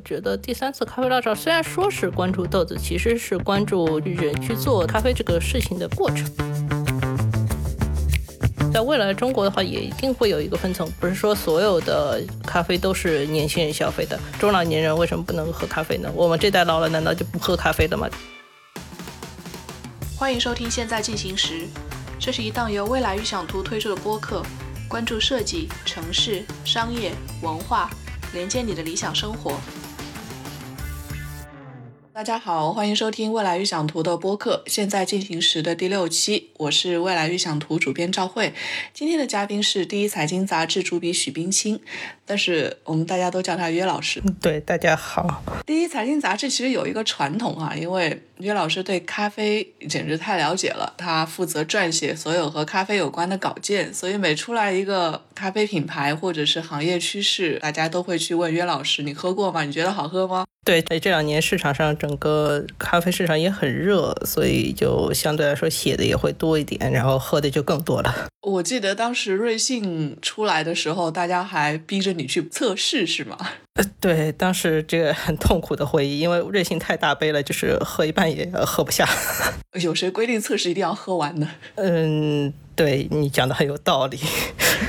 觉得第三次咖啡浪潮虽然说是关注豆子，其实是关注人去做咖啡这个事情的过程。在未来中国的话，也一定会有一个分层，不是说所有的咖啡都是年轻人消费的。中老年人为什么不能喝咖啡呢？我们这代老了，难道就不喝咖啡了吗？欢迎收听《现在进行时》，这是一档由未来预想图推出的播客，关注设计、城市、商业、文化，连接你的理想生活。大家好，欢迎收听未来预想图的播客，现在进行时的第六期，我是未来预想图主编赵慧。今天的嘉宾是第一财经杂志主笔许冰清，但是我们大家都叫他约老师。对，大家好。第一财经杂志其实有一个传统啊，因为约老师对咖啡简直太了解了，他负责撰写所有和咖啡有关的稿件，所以每出来一个咖啡品牌或者是行业趋势，大家都会去问约老师：“你喝过吗？你觉得好喝吗？”对，这两年市场上整个咖啡市场也很热，所以就相对来说写的也会多一点，然后喝的就更多了。我记得当时瑞幸出来的时候，大家还逼着你去测试，是吗？呃，对，当时这个很痛苦的回忆，因为瑞幸太大杯了，就是喝一半也喝不下。有谁规定测试一定要喝完呢？嗯，对你讲的很有道理。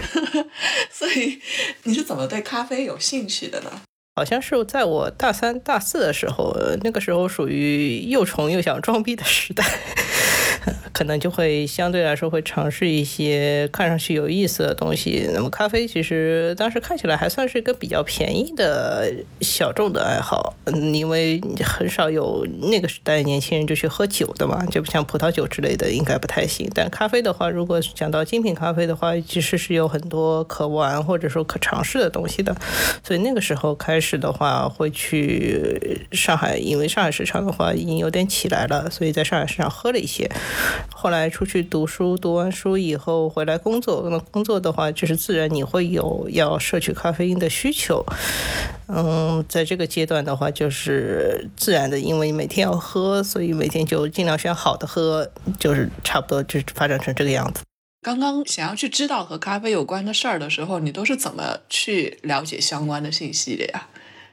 所以你是怎么对咖啡有兴趣的呢？好像是在我大三、大四的时候，那个时候属于又穷又想装逼的时代。可能就会相对来说会尝试一些看上去有意思的东西。那么咖啡其实当时看起来还算是一个比较便宜的小众的爱好，嗯，因为很少有那个时代年轻人就去喝酒的嘛，就不像葡萄酒之类的应该不太行。但咖啡的话，如果讲到精品咖啡的话，其实是有很多可玩或者说可尝试的东西的。所以那个时候开始的话，会去上海，因为上海市场的话已经有点起来了，所以在上海市场喝了一些。后来出去读书，读完书以后回来工作。那工作的话，就是自然你会有要摄取咖啡因的需求。嗯，在这个阶段的话，就是自然的，因为每天要喝，所以每天就尽量选好的喝，就是差不多就发展成这个样子。刚刚想要去知道和咖啡有关的事儿的时候，你都是怎么去了解相关的信息的呀？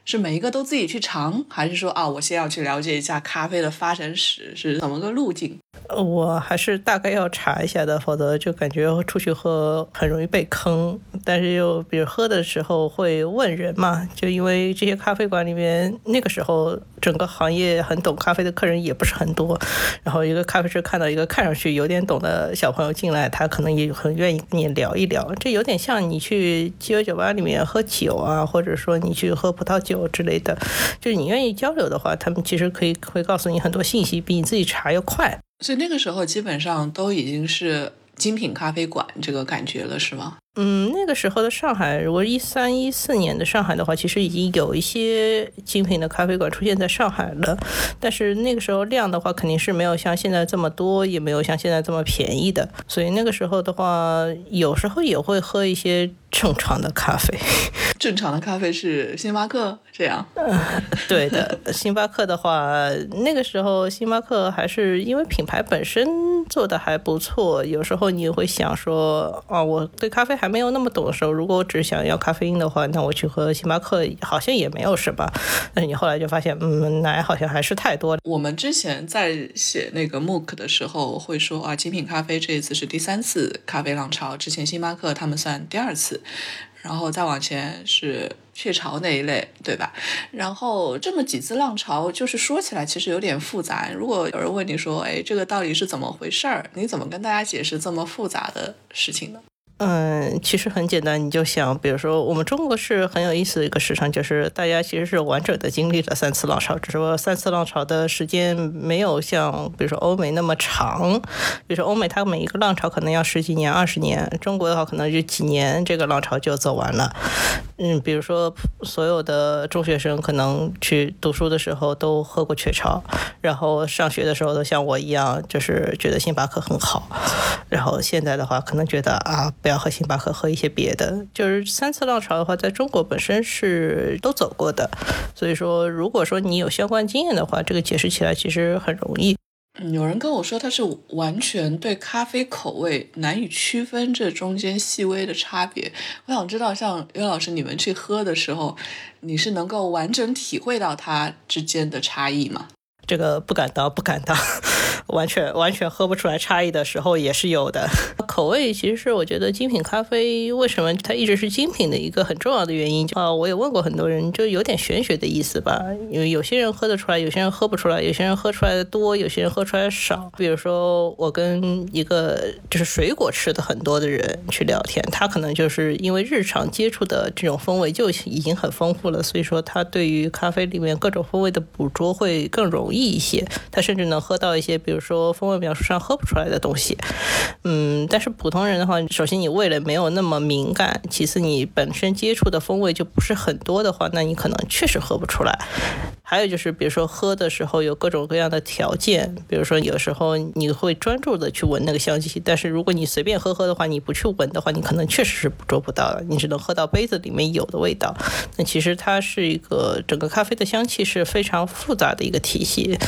是每一个都自己去尝，还是说啊，我先要去了解一下咖啡的发展史是怎么个路径？我还是大概要查一下的，否则就感觉出去喝很容易被坑。但是又比如喝的时候会问人嘛，就因为这些咖啡馆里面那个时候整个行业很懂咖啡的客人也不是很多。然后一个咖啡师看到一个看上去有点懂的小朋友进来，他可能也很愿意跟你聊一聊。这有点像你去鸡尾酒吧里面喝酒啊，或者说你去喝葡萄酒。之类的，就是你愿意交流的话，他们其实可以会告诉你很多信息，比你自己查要快。所以那个时候基本上都已经是精品咖啡馆这个感觉了，是吗？嗯，那个时候的上海，如果一三一四年的上海的话，其实已经有一些精品的咖啡馆出现在上海了。但是那个时候量的话，肯定是没有像现在这么多，也没有像现在这么便宜的。所以那个时候的话，有时候也会喝一些正常的咖啡。正常的咖啡是星巴克这样。嗯，对的，星巴克的话，那个时候星巴克还是因为品牌本身做的还不错。有时候你会想说，啊，我对咖啡还。没有那么懂的时候，如果我只想要咖啡因的话，那我去喝星巴克好像也没有什么。但是你后来就发现，嗯，奶好像还是太多了。我们之前在写那个 MOOC 的时候会说啊，精品咖啡这一次是第三次咖啡浪潮，之前星巴克他们算第二次，然后再往前是雀巢那一类，对吧？然后这么几次浪潮，就是说起来其实有点复杂。如果有人问你说，哎，这个到底是怎么回事儿？你怎么跟大家解释这么复杂的事情呢？嗯，其实很简单，你就想，比如说，我们中国是很有意思的一个市场，就是大家其实是完整的经历了三次浪潮，只是说三次浪潮的时间没有像比如说欧美那么长，比如说欧美它每一个浪潮可能要十几年、二十年，中国的话可能就几年，这个浪潮就走完了。嗯，比如说所有的中学生可能去读书的时候都喝过雀巢，然后上学的时候都像我一样，就是觉得星巴克很好，然后现在的话可能觉得啊。不要喝星巴克，喝一些别的。就是三次浪潮的话，在中国本身是都走过的，所以说，如果说你有相关经验的话，这个解释起来其实很容易。嗯，有人跟我说他是完全对咖啡口味难以区分这中间细微的差别。我想知道，像岳老师你们去喝的时候，你是能够完整体会到它之间的差异吗？这个不敢当，不敢当。完全完全喝不出来差异的时候也是有的。口味其实是我觉得精品咖啡为什么它一直是精品的一个很重要的原因啊。我也问过很多人，就有点玄学的意思吧。因为有些人喝得出来，有些人喝不出来，有些人喝出来的多，有些人喝出来的少。比如说我跟一个就是水果吃的很多的人去聊天，他可能就是因为日常接触的这种风味就已经很丰富了，所以说他对于咖啡里面各种风味的捕捉会更容易一些。他甚至能喝到一些。比如说风味描述上喝不出来的东西，嗯，但是是普通人的话，首先你味蕾没有那么敏感，其次你本身接触的风味就不是很多的话，那你可能确实喝不出来。还有就是，比如说喝的时候有各种各样的条件，比如说有时候你会专注的去闻那个香气，但是如果你随便喝喝的话，你不去闻的话，你可能确实是捕捉不到的，你只能喝到杯子里面有的味道。那其实它是一个整个咖啡的香气是非常复杂的一个体系，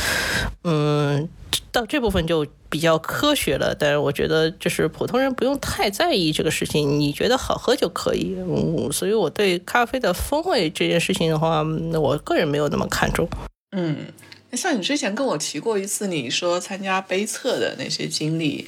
嗯。到这部分就比较科学了，但是我觉得就是普通人不用太在意这个事情，你觉得好喝就可以。嗯，所以我对咖啡的风味这件事情的话，我个人没有那么看重。嗯，像你之前跟我提过一次，你说参加杯测的那些经历，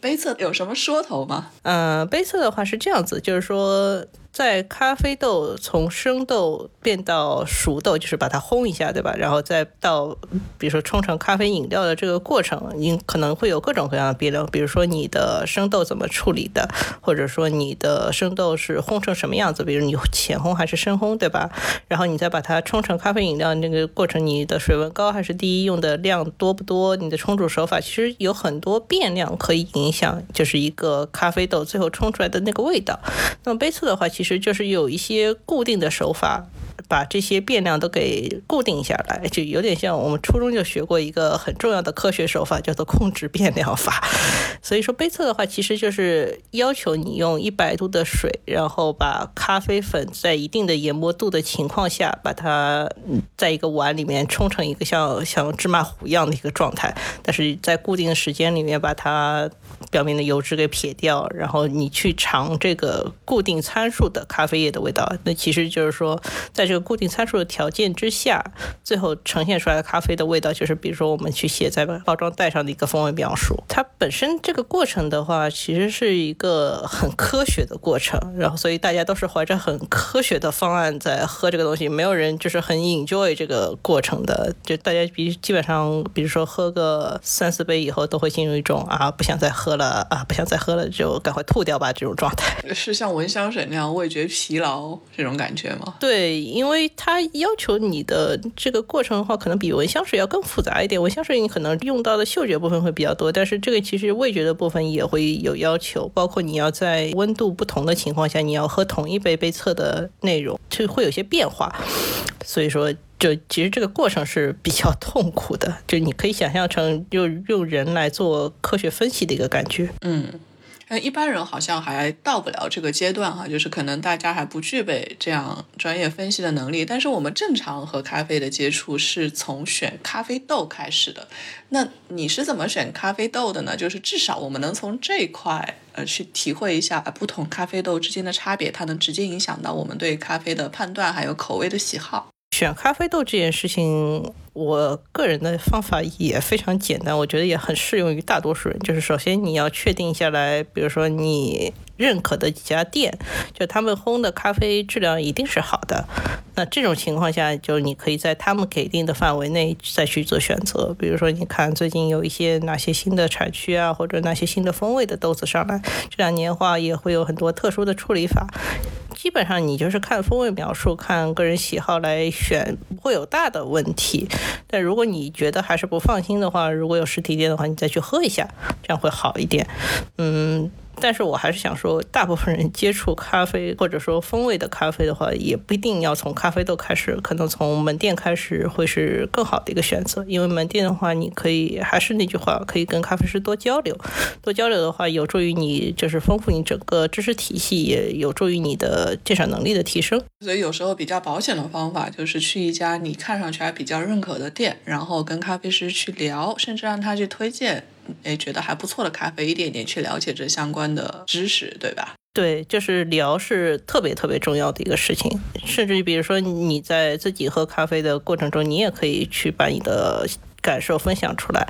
杯测有什么说头吗？嗯，杯测的话是这样子，就是说。在咖啡豆从生豆变到熟豆，就是把它烘一下，对吧？然后再到，比如说冲成咖啡饮料的这个过程，你可能会有各种各样的变量，比如说你的生豆怎么处理的，或者说你的生豆是烘成什么样子，比如你浅烘还是深烘，对吧？然后你再把它冲成咖啡饮料那个过程，你的水温高还是低，用的量多不多？你的冲煮手法其实有很多变量可以影响，就是一个咖啡豆最后冲出来的那个味道。那么杯测的话，其实。实就是有一些固定的手法，把这些变量都给固定下来，就有点像我们初中就学过一个很重要的科学手法，叫做控制变量法。所以说杯测的话，其实就是要求你用一百度的水，然后把咖啡粉在一定的研磨度的情况下，把它在一个碗里面冲成一个像像芝麻糊一样的一个状态，但是在固定的时间里面把它。表面的油脂给撇掉，然后你去尝这个固定参数的咖啡液的味道，那其实就是说，在这个固定参数的条件之下，最后呈现出来的咖啡的味道，就是比如说我们去写在包装袋上的一个风味描述。它本身这个过程的话，其实是一个很科学的过程，然后所以大家都是怀着很科学的方案在喝这个东西，没有人就是很 enjoy 这个过程的，就大家比基本上，比如说喝个三四杯以后，都会进入一种啊不想再喝。喝了啊，不想再喝了，就赶快吐掉吧。这种状态是像闻香水那样味觉疲劳这种感觉吗？对，因为它要求你的这个过程的话，可能比闻香水要更复杂一点。闻香水你可能用到的嗅觉部分会比较多，但是这个其实味觉的部分也会有要求，包括你要在温度不同的情况下，你要喝同一杯杯测的内容，就会有些变化。所以说。就其实这个过程是比较痛苦的，就你可以想象成用用人来做科学分析的一个感觉。嗯，那一般人好像还到不了这个阶段哈，就是可能大家还不具备这样专业分析的能力。但是我们正常和咖啡的接触是从选咖啡豆开始的。那你是怎么选咖啡豆的呢？就是至少我们能从这一块呃去体会一下不同咖啡豆之间的差别，它能直接影响到我们对咖啡的判断还有口味的喜好。选咖啡豆这件事情，我个人的方法也非常简单，我觉得也很适用于大多数人。就是首先你要确定下来，比如说你认可的几家店，就他们烘的咖啡质量一定是好的。那这种情况下，就你可以在他们给定的范围内再去做选择。比如说，你看最近有一些哪些新的产区啊，或者哪些新的风味的豆子上来，这两年的话也会有很多特殊的处理法。基本上你就是看风味描述，看个人喜好来选，不会有大的问题。但如果你觉得还是不放心的话，如果有实体店的话，你再去喝一下，这样会好一点。嗯。但是我还是想说，大部分人接触咖啡或者说风味的咖啡的话，也不一定要从咖啡豆开始，可能从门店开始会是更好的一个选择。因为门店的话，你可以还是那句话，可以跟咖啡师多交流，多交流的话，有助于你就是丰富你整个知识体系，也有助于你的鉴赏能力的提升。所以有时候比较保险的方法就是去一家你看上去还比较认可的店，然后跟咖啡师去聊，甚至让他去推荐。哎，觉得还不错的咖啡，一点点去了解这相关的知识，对吧？对，就是聊是特别特别重要的一个事情。甚至于，比如说你在自己喝咖啡的过程中，你也可以去把你的。感受分享出来，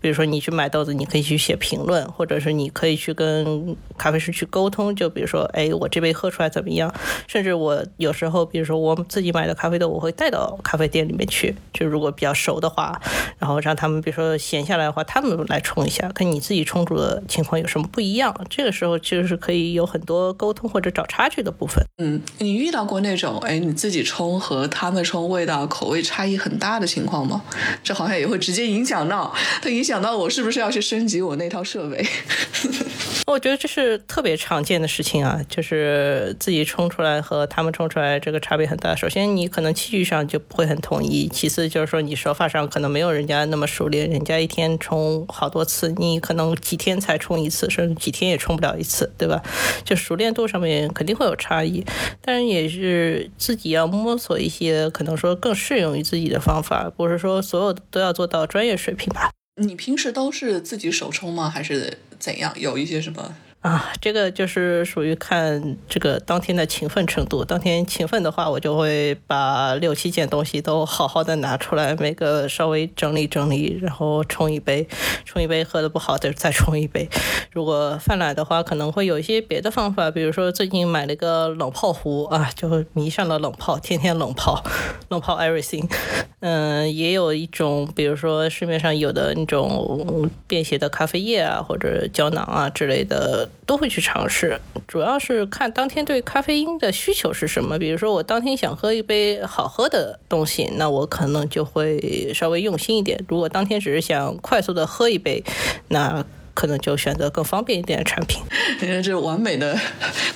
比如说你去买豆子，你可以去写评论，或者是你可以去跟咖啡师去沟通。就比如说，哎，我这杯喝出来怎么样？甚至我有时候，比如说我自己买的咖啡豆，我会带到咖啡店里面去，就如果比较熟的话，然后让他们，比如说闲下来的话，他们来冲一下，跟你自己冲煮的情况有什么不一样？这个时候就是可以有很多沟通或者找差距的部分。嗯，你遇到过那种哎，你自己冲和他们冲味道口味差异很大的情况吗？这好像也会直接影响到，它影响到我是不是要去升级我那套设备？我觉得这是特别常见的事情啊，就是自己冲出来和他们冲出来这个差别很大。首先，你可能器具上就不会很统一；其次，就是说你手法上可能没有人家那么熟练，人家一天冲好多次，你可能几天才冲一次，甚至几天也冲不了一次，对吧？就熟练度上面肯定会有差异，但是也是自己要摸索一些可能说更适用于自己的方法，不是说所有都要做到专业水平吧。你平时都是自己手冲吗？还是怎样？有一些什么？啊，这个就是属于看这个当天的勤奋程度。当天勤奋的话，我就会把六七件东西都好好的拿出来，每个稍微整理整理，然后冲一杯，冲一杯喝的不好的再冲一杯。如果犯懒的话，可能会有一些别的方法，比如说最近买了个冷泡壶啊，就迷上了冷泡，天天冷泡，冷泡 everything。嗯，也有一种，比如说市面上有的那种便携的咖啡液啊，或者胶囊啊之类的。都会去尝试，主要是看当天对咖啡因的需求是什么。比如说，我当天想喝一杯好喝的东西，那我可能就会稍微用心一点。如果当天只是想快速的喝一杯，那。可能就选择更方便一点的产品，你看这完美的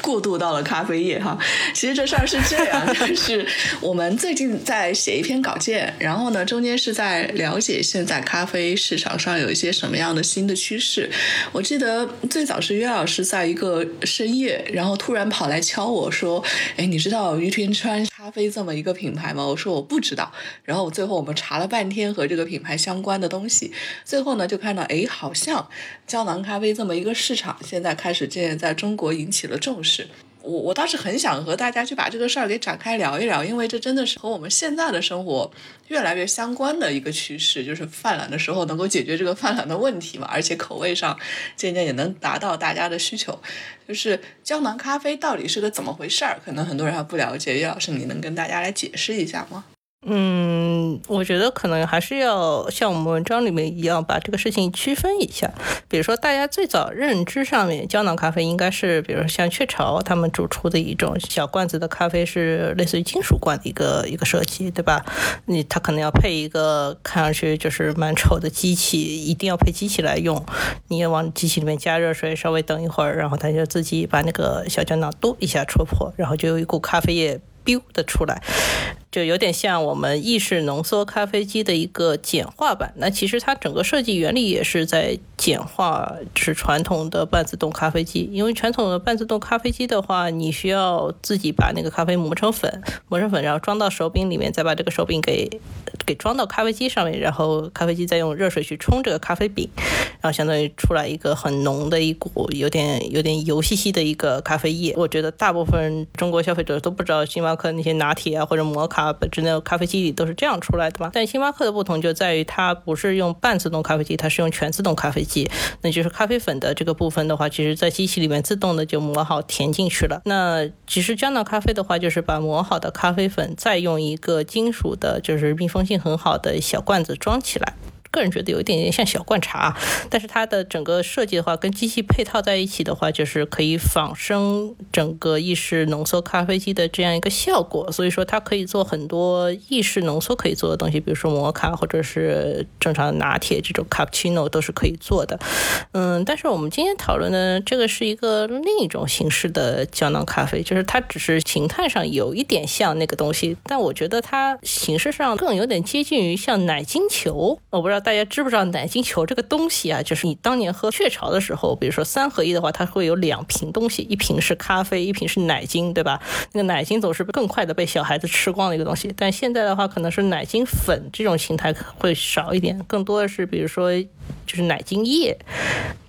过渡到了咖啡业哈。其实这事儿是这样，就是我们最近在写一篇稿件，然后呢中间是在了解现在咖啡市场上有一些什么样的新的趋势。我记得最早是约老师在一个深夜，然后突然跑来敲我说：“哎，你知道于田川咖啡这么一个品牌吗？”我说我不知道。然后最后我们查了半天和这个品牌相关的东西，最后呢就看到哎好像。胶囊咖啡这么一个市场，现在开始渐渐在中国引起了重视。我我倒是很想和大家去把这个事儿给展开聊一聊，因为这真的是和我们现在的生活越来越相关的一个趋势，就是犯懒的时候能够解决这个犯懒的问题嘛，而且口味上渐渐也能达到大家的需求。就是胶囊咖啡到底是个怎么回事儿？可能很多人还不了解，叶老师你能跟大家来解释一下吗？嗯，我觉得可能还是要像我们文章里面一样，把这个事情区分一下。比如说，大家最早认知上面，胶囊咖啡应该是，比如说像雀巢他们主出的一种小罐子的咖啡，是类似于金属罐的一个一个设计，对吧？你它可能要配一个看上去就是蛮丑的机器，一定要配机器来用。你也往机器里面加热水，稍微等一会儿，然后它就自己把那个小胶囊嘟一下戳破，然后就有一股咖啡液 biu 的出来。就有点像我们意式浓缩咖啡机的一个简化版。那其实它整个设计原理也是在简化，是传统的半自动咖啡机。因为传统的半自动咖啡机的话，你需要自己把那个咖啡磨成粉，磨成粉，然后装到手柄里面，再把这个手柄给给装到咖啡机上面，然后咖啡机再用热水去冲这个咖啡饼，然后相当于出来一个很浓的一股有点有点油兮兮的一个咖啡液。我觉得大部分中国消费者都不知道星巴克那些拿铁啊或者摩卡。啊，本质那咖啡机里都是这样出来的嘛。但星巴克的不同就在于，它不是用半自动咖啡机，它是用全自动咖啡机。那就是咖啡粉的这个部分的话，其实在机器里面自动的就磨好填进去了。那其实胶囊咖啡的话，就是把磨好的咖啡粉再用一个金属的，就是密封性很好的小罐子装起来。个人觉得有一点点像小罐茶，但是它的整个设计的话，跟机器配套在一起的话，就是可以仿生整个意式浓缩咖啡机的这样一个效果。所以说，它可以做很多意式浓缩可以做的东西，比如说摩卡或者是正常拿铁这种 cappuccino 都是可以做的。嗯，但是我们今天讨论的这个是一个另一种形式的胶囊咖啡，就是它只是形态上有一点像那个东西，但我觉得它形式上更有点接近于像奶精球。我不知道大家知不知道奶精球这个东西啊？就是你当年喝雀巢的时候，比如说三合一的话，它会有两瓶东西，一瓶是咖啡，一瓶是奶精，对吧？那个奶精总是更快的被小孩子吃光的一个东西。但现在的话，可能是奶精粉这种形态会少一点，更多的是比如说就是奶精液。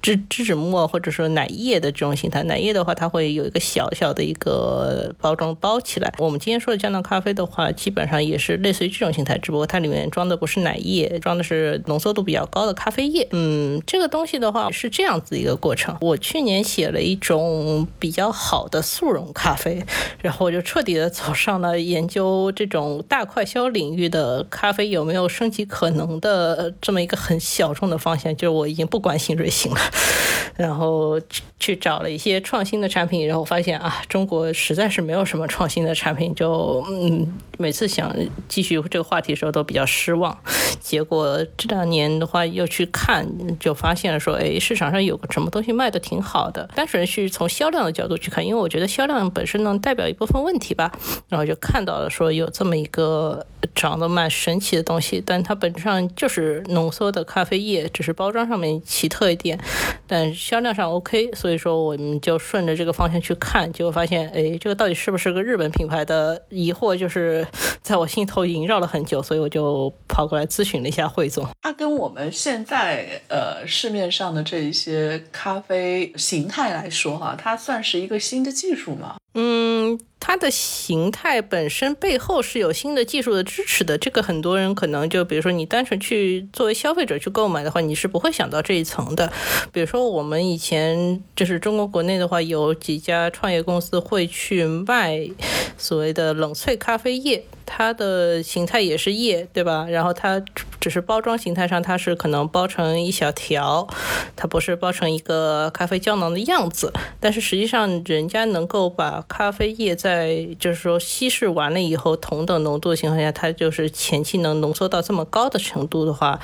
芝芝脂末或者说奶液的这种形态，奶液的话，它会有一个小小的一个包装包起来。我们今天说的胶囊咖啡的话，基本上也是类似于这种形态，只不过它里面装的不是奶液，装的是浓缩度比较高的咖啡液。嗯，这个东西的话是这样子一个过程。我去年写了一种比较好的速溶咖啡，然后我就彻底的走上了研究这种大快消领域的咖啡有没有升级可能的这么一个很小众的方向，就是我已经不关心瑞幸了。然后去找了一些创新的产品，然后发现啊，中国实在是没有什么创新的产品，就嗯，每次想继续这个话题的时候都比较失望。结果这两年的话又去看，就发现了说，哎，市场上有个什么东西卖的挺好的。单纯是从销量的角度去看，因为我觉得销量本身能代表一部分问题吧。然后就看到了说有这么一个长得蛮神奇的东西，但它本质上就是浓缩的咖啡液，只是包装上面奇特一点。但销量上 OK，所以说我们就顺着这个方向去看，结果发现，哎，这个到底是不是个日本品牌的疑惑，就是在我心头萦绕了很久，所以我就跑过来咨询了一下汇总。它跟我们现在呃市面上的这一些咖啡形态来说，哈，它算是一个新的技术吗？嗯。它的形态本身背后是有新的技术的支持的，这个很多人可能就比如说你单纯去作为消费者去购买的话，你是不会想到这一层的。比如说我们以前就是中国国内的话，有几家创业公司会去卖所谓的冷萃咖啡液。它的形态也是液，对吧？然后它只是包装形态上，它是可能包成一小条，它不是包成一个咖啡胶囊的样子。但是实际上，人家能够把咖啡液在就是说稀释完了以后，同等浓度的情况下，它就是前期能浓缩到这么高的程度的话，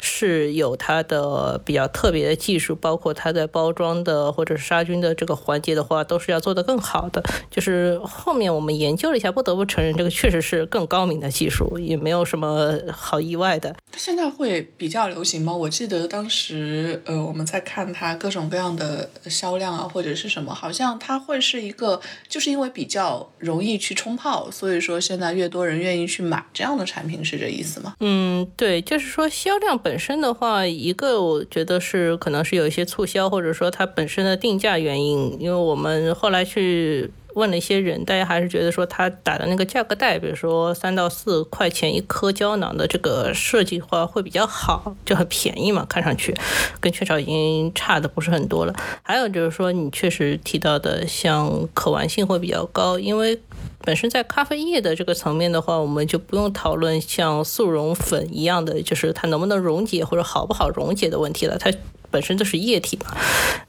是有它的比较特别的技术，包括它在包装的或者是杀菌的这个环节的话，都是要做得更好的。就是后面我们研究了一下，不得不承认，这个确实是。更高明的技术也没有什么好意外的。现在会比较流行吗？我记得当时呃我们在看它各种各样的销量啊或者是什么，好像它会是一个就是因为比较容易去冲泡，所以说现在越多人愿意去买这样的产品，是这意思吗？嗯，对，就是说销量本身的话，一个我觉得是可能是有一些促销，或者说它本身的定价原因，因为我们后来去。问了一些人，大家还是觉得说他打的那个价格带，比如说三到四块钱一颗胶囊的这个设计话会比较好，就很便宜嘛，看上去跟雀巢已经差的不是很多了。还有就是说你确实提到的像可玩性会比较高，因为本身在咖啡液的这个层面的话，我们就不用讨论像速溶粉一样的，就是它能不能溶解或者好不好溶解的问题了，它。本身就是液体嘛，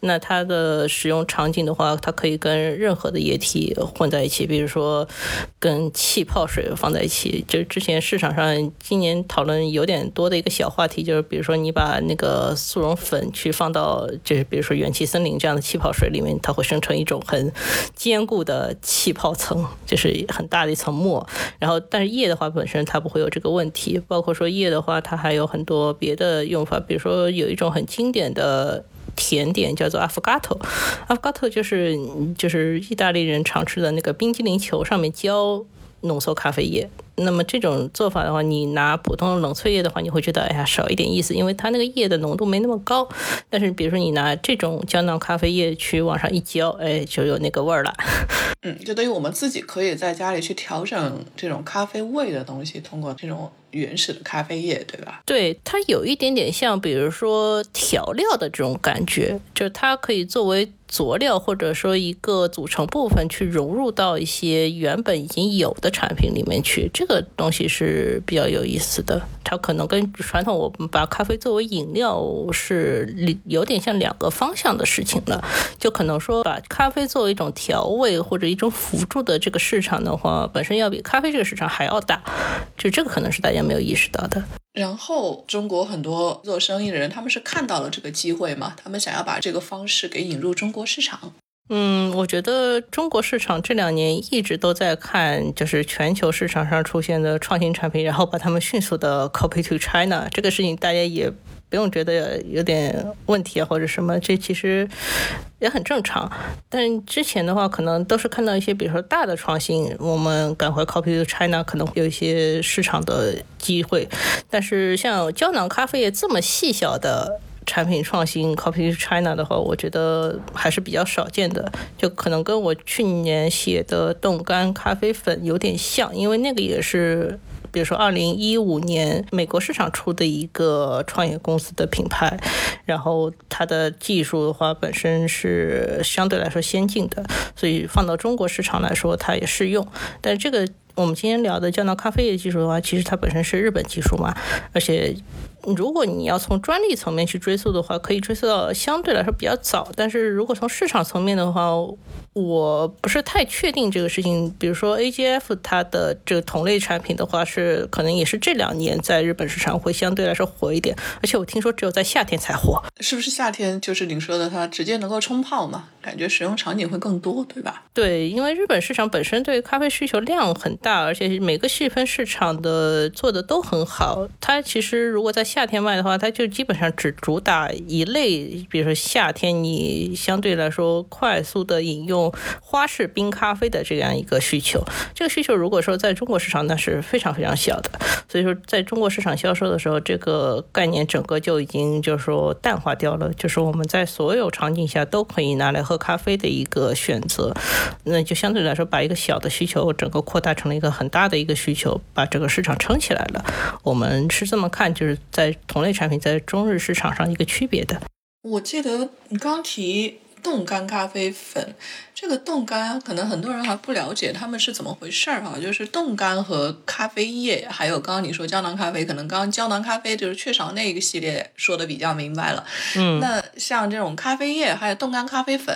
那它的使用场景的话，它可以跟任何的液体混在一起，比如说跟气泡水放在一起。就是之前市场上今年讨论有点多的一个小话题，就是比如说你把那个速溶粉去放到，就是比如说元气森林这样的气泡水里面，它会生成一种很坚固的气泡层，就是很大的一层膜。然后，但是液的话本身它不会有这个问题。包括说液的话，它还有很多别的用法，比如说有一种很经典。的甜点叫做 affogato，affogato 就是就是意大利人常吃的那个冰激凌球上面浇浓缩咖啡液。那么这种做法的话，你拿普通的冷萃液的话，你会觉得哎呀少一点意思，因为它那个液的浓度没那么高。但是比如说你拿这种胶囊咖啡液去往上一浇，哎，就有那个味儿了。嗯，就等于我们自己可以在家里去调整这种咖啡味的东西，通过这种原始的咖啡液，对吧？对，它有一点点像，比如说调料的这种感觉，就是它可以作为佐料或者说一个组成部分去融入到一些原本已经有的产品里面去。这这个东西是比较有意思的。它可能跟传统我们把咖啡作为饮料是有点像两个方向的事情了。就可能说把咖啡作为一种调味或者一种辅助的这个市场的话，本身要比咖啡这个市场还要大。就这个可能是大家没有意识到的。然后中国很多做生意的人，他们是看到了这个机会嘛，他们想要把这个方式给引入中国市场。嗯，我觉得中国市场这两年一直都在看，就是全球市场上出现的创新产品，然后把它们迅速的 copy to China。这个事情大家也不用觉得有点问题啊，或者什么，这其实也很正常。但之前的话，可能都是看到一些，比如说大的创新，我们赶快 copy to China，可能会有一些市场的机会。但是像胶囊咖啡业这么细小的。产品创新 copy China 的话，我觉得还是比较少见的，就可能跟我去年写的冻干咖啡粉有点像，因为那个也是，比如说二零一五年美国市场出的一个创业公司的品牌，然后它的技术的话本身是相对来说先进的，所以放到中国市场来说它也适用。但这个我们今天聊的胶囊咖啡业技术的话，其实它本身是日本技术嘛，而且。如果你要从专利层面去追溯的话，可以追溯到相对来说比较早。但是如果从市场层面的话，我不是太确定这个事情。比如说 AGF 它的这个同类产品的话，是可能也是这两年在日本市场会相对来说火一点。而且我听说只有在夏天才火，是不是夏天就是您说的它直接能够冲泡嘛？感觉使用场景会更多，对吧？对，因为日本市场本身对咖啡需求量很大，而且每个细分市场的做的都很好。它其实如果在夏天卖的话，它就基本上只主打一类，比如说夏天你相对来说快速的饮用花式冰咖啡的这样一个需求。这个需求如果说在中国市场那是非常非常小的，所以说在中国市场销售的时候，这个概念整个就已经就是说淡化掉了。就是我们在所有场景下都可以拿来喝咖啡的一个选择，那就相对来说把一个小的需求整个扩大成了一个很大的一个需求，把这个市场撑起来了。我们是这么看，就是在。同类产品在中日市场上一个区别的，我记得你刚提冻干咖啡粉，这个冻干可能很多人还不了解他们是怎么回事儿哈，就是冻干和咖啡液，还有刚刚你说胶囊咖啡，可能刚刚胶囊咖啡就是雀巢那一个系列说的比较明白了，嗯，那像这种咖啡液还有冻干咖啡粉，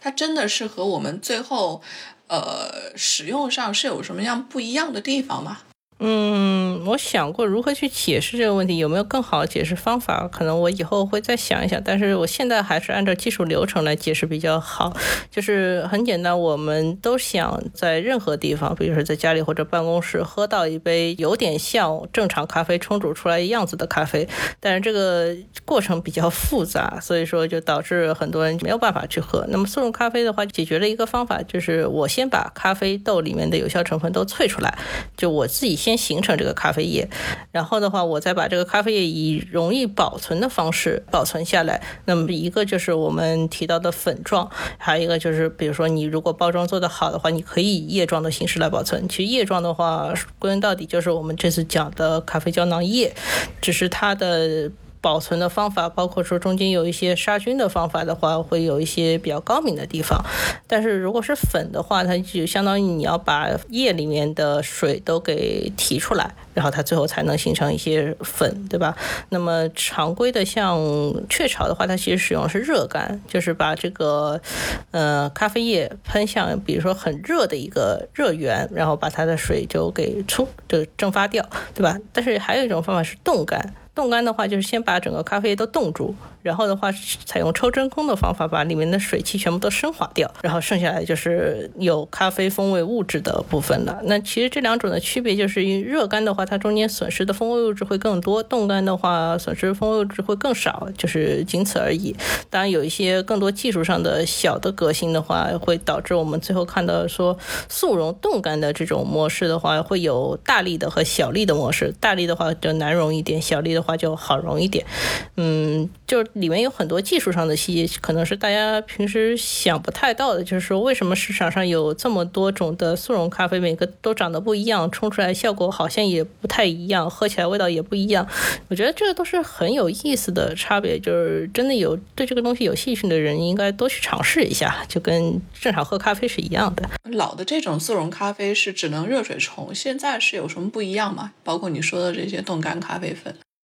它真的是和我们最后呃使用上是有什么样不一样的地方吗？嗯，我想过如何去解释这个问题，有没有更好的解释方法？可能我以后会再想一想。但是我现在还是按照技术流程来解释比较好。就是很简单，我们都想在任何地方，比如说在家里或者办公室，喝到一杯有点像正常咖啡冲煮出来样子的咖啡。但是这个过程比较复杂，所以说就导致很多人没有办法去喝。那么速溶咖啡的话，解决了一个方法，就是我先把咖啡豆里面的有效成分都萃出来，就我自己先。形成这个咖啡液，然后的话，我再把这个咖啡液以容易保存的方式保存下来。那么一个就是我们提到的粉状，还有一个就是，比如说你如果包装做得好的话，你可以以液状的形式来保存。其实液状的话，归根到底就是我们这次讲的咖啡胶囊液，只是它的。保存的方法，包括说中间有一些杀菌的方法的话，会有一些比较高明的地方。但是如果是粉的话，它就相当于你要把液里面的水都给提出来，然后它最后才能形成一些粉，对吧？那么常规的像雀巢的话，它其实使用是热干，就是把这个呃咖啡液喷向比如说很热的一个热源，然后把它的水就给出就蒸发掉，对吧？但是还有一种方法是冻干。冻干的话，就是先把整个咖啡都冻住。然后的话，采用抽真空的方法，把里面的水汽全部都升华掉，然后剩下来就是有咖啡风味物质的部分了。那其实这两种的区别就是，因为热干的话，它中间损失的风味物质会更多；冻干的话，损失风味物质会更少，就是仅此而已。当然，有一些更多技术上的小的革新的话，会导致我们最后看到说速溶冻干的这种模式的话，会有大力的和小力的模式。大力的话就难溶一点，小力的话就好溶一点。嗯，就里面有很多技术上的细节，可能是大家平时想不太到的。就是说，为什么市场上有这么多种的速溶咖啡，每个都长得不一样，冲出来效果好像也不太一样，喝起来味道也不一样。我觉得这个都是很有意思的差别，就是真的有对这个东西有兴趣的人，应该多去尝试一下，就跟正常喝咖啡是一样的。老的这种速溶咖啡是只能热水冲，现在是有什么不一样吗？包括你说的这些冻干咖啡粉。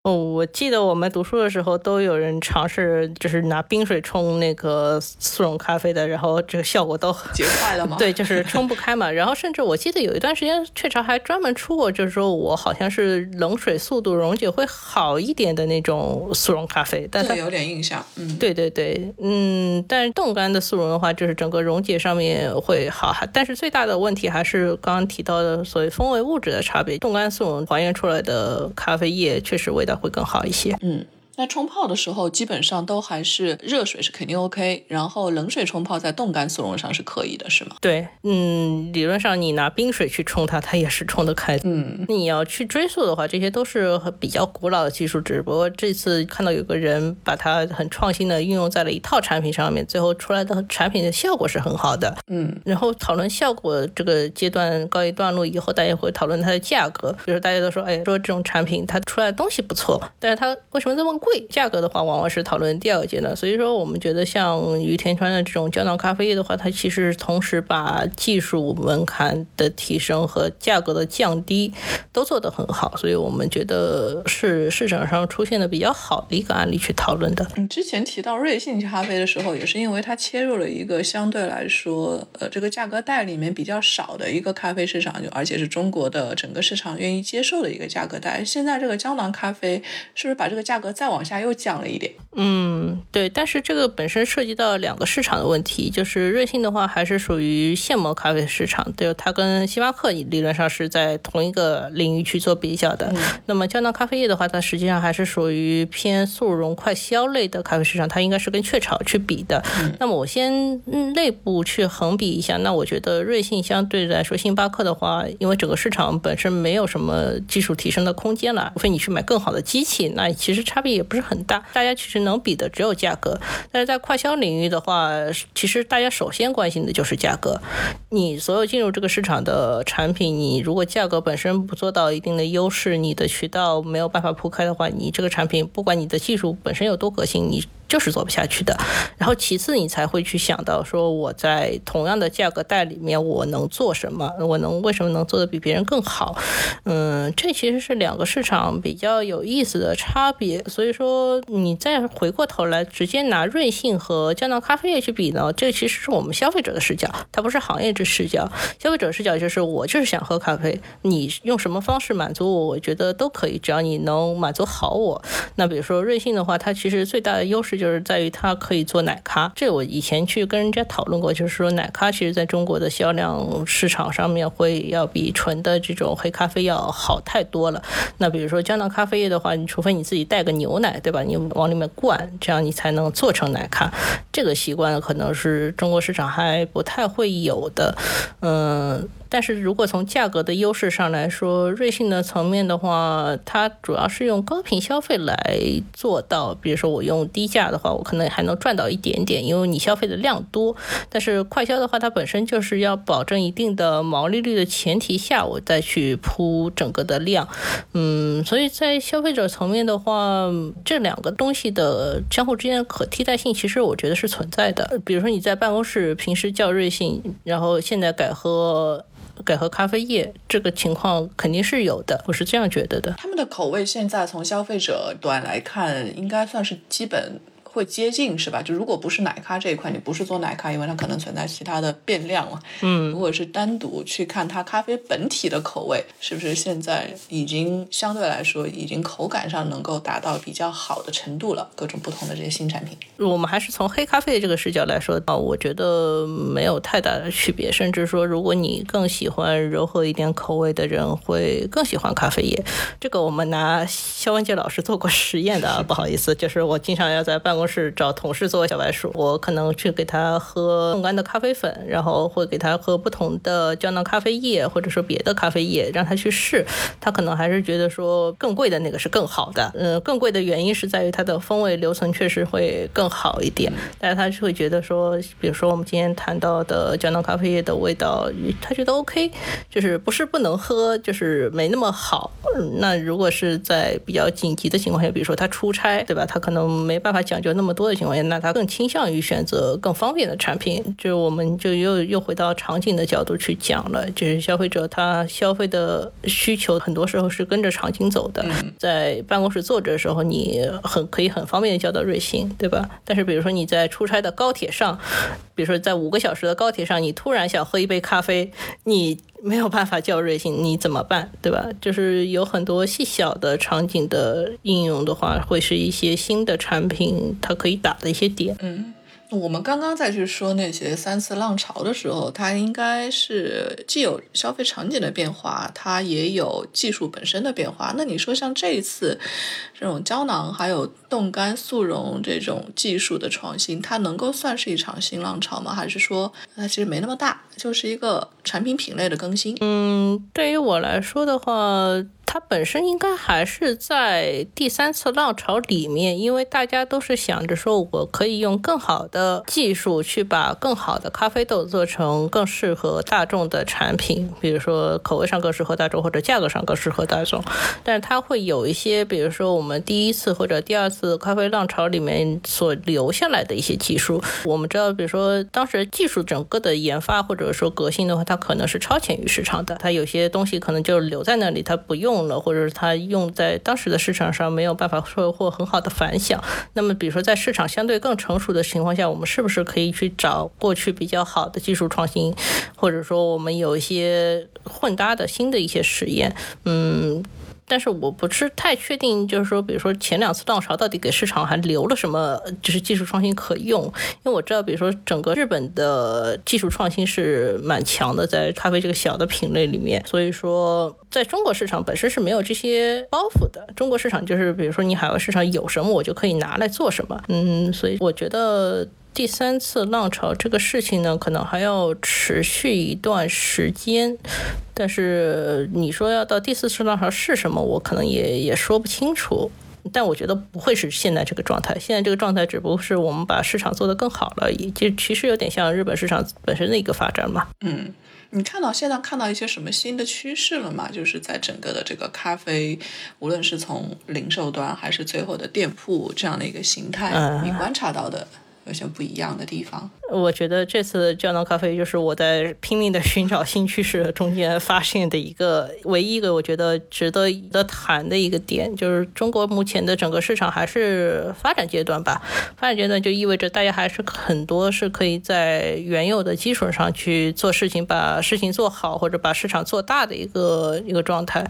哦，我记得我们读书的时候都有人尝试，就是拿冰水冲那个速溶咖啡的，然后这个效果都结坏了吗？对，就是冲不开嘛。然后甚至我记得有一段时间雀巢还专门出过，就是说我好像是冷水速度溶解会好一点的那种速溶咖啡，但它有点印象。嗯，对对对，嗯，但是冻干的速溶的话，就是整个溶解上面会好，但是最大的问题还是刚刚提到的所谓风味物质的差别。冻干速溶还原出来的咖啡液确实味道。会更好一些，嗯。那冲泡的时候，基本上都还是热水是肯定 OK，然后冷水冲泡在冻干速溶上是可以的，是吗？对，嗯，理论上你拿冰水去冲它，它也是冲得开。嗯，你要去追溯的话，这些都是比较古老的技术，只不过这次看到有个人把它很创新的运用在了一套产品上面，最后出来的产品的效果是很好的。嗯，然后讨论效果这个阶段告一段落以后，大家会讨论它的价格，比如大家都说，哎，说这种产品它出来的东西不错，但是它为什么这么贵？贵价格的话，往往是讨论第二阶段。所以说，我们觉得像于田川的这种胶囊咖啡液的话，它其实同时把技术门槛的提升和价格的降低都做得很好。所以我们觉得是市场上出现的比较好的一个案例去讨论的。你之前提到瑞幸咖啡的时候，也是因为它切入了一个相对来说，呃，这个价格带里面比较少的一个咖啡市场，就而且是中国的整个市场愿意接受的一个价格带。现在这个胶囊咖啡是不是把这个价格再往往下又降了一点，嗯，对，但是这个本身涉及到两个市场的问题，就是瑞幸的话还是属于现磨咖啡市场，对，它跟星巴克理论上是在同一个领域去做比较的。那么胶囊咖啡液的话，它实际上还是属于偏速溶快消类的咖啡市场，它应该是跟雀巢去比的。那么我先内部去横比一下，那我觉得瑞幸相对来说，星巴克的话，因为整个市场本身没有什么技术提升的空间了，除非你去买更好的机器，那其实差别也。不是很大，大家其实能比的只有价格。但是在快销领域的话，其实大家首先关心的就是价格。你所有进入这个市场的产品，你如果价格本身不做到一定的优势，你的渠道没有办法铺开的话，你这个产品不管你的技术本身有多革新，你。就是做不下去的，然后其次你才会去想到说我在同样的价格带里面我能做什么，我能为什么能做的比别人更好？嗯，这其实是两个市场比较有意思的差别。所以说你再回过头来直接拿瑞幸和胶囊咖啡液去比呢，这其实是我们消费者的视角，它不是行业之视角。消费者视角就是我就是想喝咖啡，你用什么方式满足我，我觉得都可以，只要你能满足好我。那比如说瑞幸的话，它其实最大的优势。就是在于它可以做奶咖，这我以前去跟人家讨论过，就是说奶咖其实在中国的销量市场上面会要比纯的这种黑咖啡要好太多了。那比如说胶囊咖啡液的话，你除非你自己带个牛奶，对吧？你往里面灌，这样你才能做成奶咖。这个习惯可能是中国市场还不太会有的，嗯。但是如果从价格的优势上来说，瑞幸的层面的话，它主要是用高频消费来做到。比如说我用低价的话，我可能还能赚到一点点，因为你消费的量多。但是快消的话，它本身就是要保证一定的毛利率的前提下，我再去铺整个的量。嗯，所以在消费者层面的话，这两个东西的相互之间的可替代性，其实我觉得是存在的。比如说你在办公室平时叫瑞幸，然后现在改喝。改喝咖啡液这个情况肯定是有的，我是这样觉得的。他们的口味现在从消费者端来看，应该算是基本。会接近是吧？就如果不是奶咖这一块，你不是做奶咖，因为它可能存在其他的变量嘛。嗯，如果是单独去看它咖啡本体的口味，是不是现在已经相对来说已经口感上能够达到比较好的程度了？各种不同的这些新产品，我们还是从黑咖啡这个视角来说啊，我觉得没有太大的区别。甚至说，如果你更喜欢柔和一点口味的人，会更喜欢咖啡液。这个我们拿肖文杰老师做过实验的啊，不好意思，就是我经常要在办公。公室找同事做小白鼠，我可能去给他喝冻干的咖啡粉，然后会给他喝不同的胶囊咖啡液，或者说别的咖啡液，让他去试。他可能还是觉得说更贵的那个是更好的。嗯，更贵的原因是在于它的风味留存确实会更好一点，但是他是会觉得说，比如说我们今天谈到的胶囊咖啡液的味道，他觉得 OK，就是不是不能喝，就是没那么好。那如果是在比较紧急的情况下，比如说他出差，对吧？他可能没办法讲究那么多的情况下，那他更倾向于选择更方便的产品。就是我们就又又回到场景的角度去讲了，就是消费者他消费的需求很多时候是跟着场景走的。在办公室坐着的时候，你很可以很方便的叫到瑞幸，对吧？但是比如说你在出差的高铁上，比如说在五个小时的高铁上，你突然想喝一杯咖啡，你。没有办法叫瑞幸，你怎么办？对吧？就是有很多细小的场景的应用的话，会是一些新的产品它可以打的一些点。嗯。我们刚刚再去说那些三次浪潮的时候，它应该是既有消费场景的变化，它也有技术本身的变化。那你说像这一次这种胶囊还有冻干速溶这种技术的创新，它能够算是一场新浪潮吗？还是说它其实没那么大，就是一个产品品类的更新？嗯，对于我来说的话。它本身应该还是在第三次浪潮里面，因为大家都是想着说，我可以用更好的技术去把更好的咖啡豆做成更适合大众的产品，比如说口味上更适合大众，或者价格上更适合大众。但是它会有一些，比如说我们第一次或者第二次咖啡浪潮里面所留下来的一些技术，我们知道，比如说当时技术整个的研发或者说革新的话，它可能是超前于市场的，它有些东西可能就留在那里，它不。用了，或者是它用在当时的市场上没有办法收获很好的反响。那么，比如说在市场相对更成熟的情况下，我们是不是可以去找过去比较好的技术创新，或者说我们有一些混搭的新的一些实验？嗯。但是我不是太确定，就是说，比如说前两次浪潮到底给市场还留了什么，就是技术创新可用？因为我知道，比如说整个日本的技术创新是蛮强的，在咖啡这个小的品类里面，所以说在中国市场本身是没有这些包袱的。中国市场就是，比如说你海外市场有什么，我就可以拿来做什么。嗯，所以我觉得。第三次浪潮这个事情呢，可能还要持续一段时间，但是你说要到第四次浪潮是什么，我可能也也说不清楚。但我觉得不会是现在这个状态，现在这个状态只不过是我们把市场做得更好了就其实有点像日本市场本身的一个发展嘛。嗯，你看到现在看到一些什么新的趋势了吗？就是在整个的这个咖啡，无论是从零售端还是最后的店铺这样的一个形态，你观察到的。有些不一样的地方。我觉得这次胶囊咖啡就是我在拼命的寻找新趋势中间发现的一个唯一一个我觉得值得的谈的一个点，就是中国目前的整个市场还是发展阶段吧。发展阶段就意味着大家还是很多是可以在原有的基础上去做事情，把事情做好或者把市场做大的一个一个状态。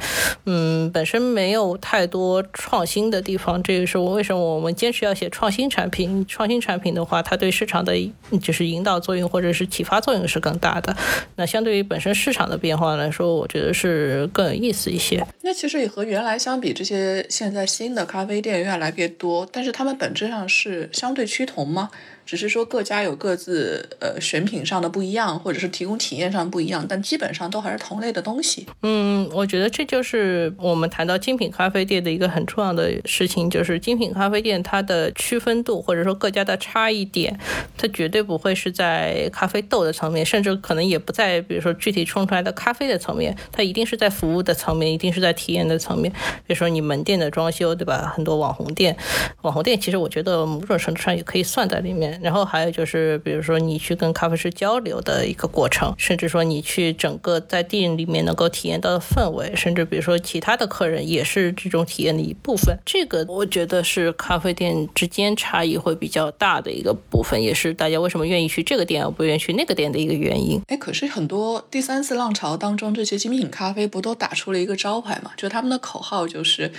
嗯，本身没有太多创新的地方，这个是我为什么我们坚持要写创新产品。创新产品的。话，它对市场的就是引导作用或者是启发作用是更大的。那相对于本身市场的变化来说，我觉得是更有意思一些。那其实也和原来相比，这些现在新的咖啡店越来越多，但是它们本质上是相对趋同吗？只是说各家有各自呃选品上的不一样，或者是提供体验上不一样，但基本上都还是同类的东西。嗯，我觉得这就是我们谈到精品咖啡店的一个很重要的事情，就是精品咖啡店它的区分度或者说各家的差异点，它绝对不会是在咖啡豆的层面，甚至可能也不在比如说具体冲出来的咖啡的层面，它一定是在服务的层面，一定是在体验的层面。比如说你门店的装修，对吧？很多网红店，网红店其实我觉得某种程度上也可以算在里面。然后还有就是，比如说你去跟咖啡师交流的一个过程，甚至说你去整个在店里面能够体验到的氛围，甚至比如说其他的客人也是这种体验的一部分。这个我觉得是咖啡店之间差异会比较大的一个。部分，也是大家为什么愿意去这个店而不愿意去那个店的一个原因。哎，可是很多第三次浪潮当中，这些精品咖啡不都打出了一个招牌嘛？就他们的口号就是，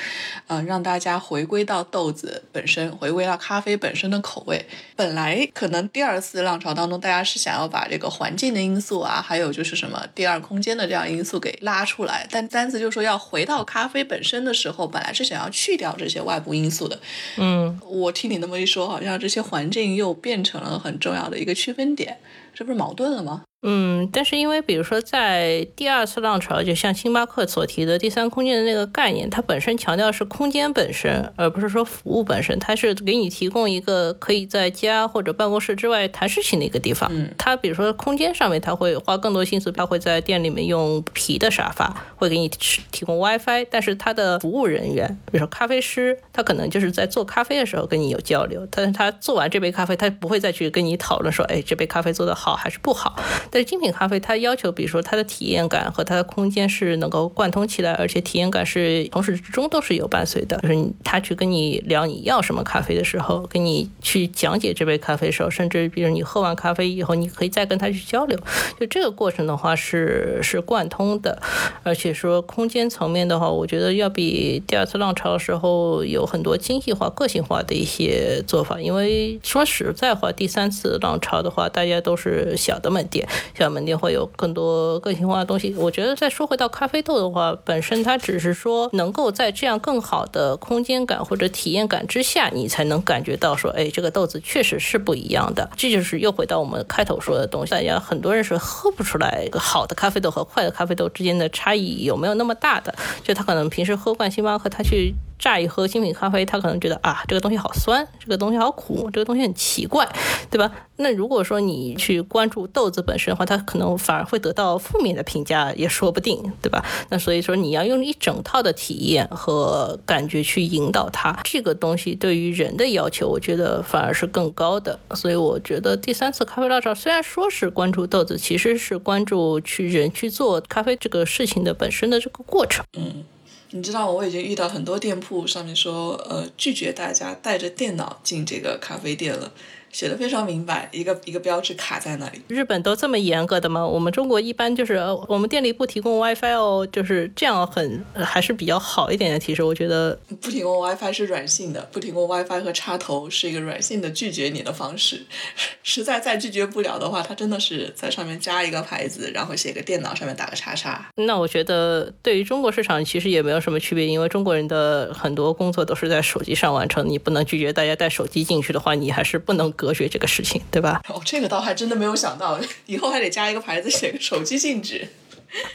呃，让大家回归到豆子本身，回归到咖啡本身的口味。本来可能第二次浪潮当中，大家是想要把这个环境的因素啊，还有就是什么第二空间的这样因素给拉出来，但单次就说要回到咖啡本身的时候，本来是想要去掉这些外部因素的。嗯，我听你那么一说，好像这些环境又变成了很重要的一个区分点，这不是矛盾了吗？嗯，但是因为比如说在第二次浪潮，就像星巴克所提的第三空间的那个概念，它本身强调是空间本身，而不是说服务本身。它是给你提供一个可以在家或者办公室之外谈事情的一个地方。嗯，它比如说空间上面，它会花更多心思，它会在店里面用皮的沙发，会给你提供 WiFi。但是它的服务人员，比如说咖啡师，他可能就是在做咖啡的时候跟你有交流，但是他做完这杯咖啡，他不会再去跟你讨论说，哎，这杯咖啡做得好还是不好。但是精品咖啡，它要求，比如说它的体验感和它的空间是能够贯通起来，而且体验感是从始至终都是有伴随的。就是他去跟你聊你要什么咖啡的时候，跟你去讲解这杯咖啡的时候，甚至比如你喝完咖啡以后，你可以再跟他去交流。就这个过程的话是是贯通的，而且说空间层面的话，我觉得要比第二次浪潮的时候有很多精细化、个性化的一些做法。因为说实在话，第三次浪潮的话，大家都是小的门店。小门店会有更多个性化的东西。我觉得再说回到咖啡豆的话，本身它只是说能够在这样更好的空间感或者体验感之下，你才能感觉到说，哎，这个豆子确实是不一样的。这就是又回到我们开头说的东西，大家很多人是喝不出来好的咖啡豆和坏的咖啡豆之间的差异有没有那么大的。就他可能平时喝惯星巴克，他去。乍一喝精品咖啡，他可能觉得啊，这个东西好酸，这个东西好苦，这个东西很奇怪，对吧？那如果说你去关注豆子本身的话，它可能反而会得到负面的评价，也说不定，对吧？那所以说你要用一整套的体验和感觉去引导它，这个东西对于人的要求，我觉得反而是更高的。所以我觉得第三次咖啡辣潮虽然说是关注豆子，其实是关注去人去做咖啡这个事情的本身的这个过程。嗯。你知道我已经遇到很多店铺上面说，呃，拒绝大家带着电脑进这个咖啡店了。写的非常明白，一个一个标志卡在那里。日本都这么严格的吗？我们中国一般就是我们店里不提供 WiFi 哦，就是这样很还是比较好一点的提示。我觉得不提供 WiFi 是软性的，不提供 WiFi 和插头是一个软性的拒绝你的方式。实在再拒绝不了的话，他真的是在上面加一个牌子，然后写个电脑上面打个叉叉。那我觉得对于中国市场其实也没有什么区别，因为中国人的很多工作都是在手机上完成，你不能拒绝大家带手机进去的话，你还是不能。隔绝这个事情，对吧？哦，这个倒还真的没有想到，以后还得加一个牌子，写个手机禁止。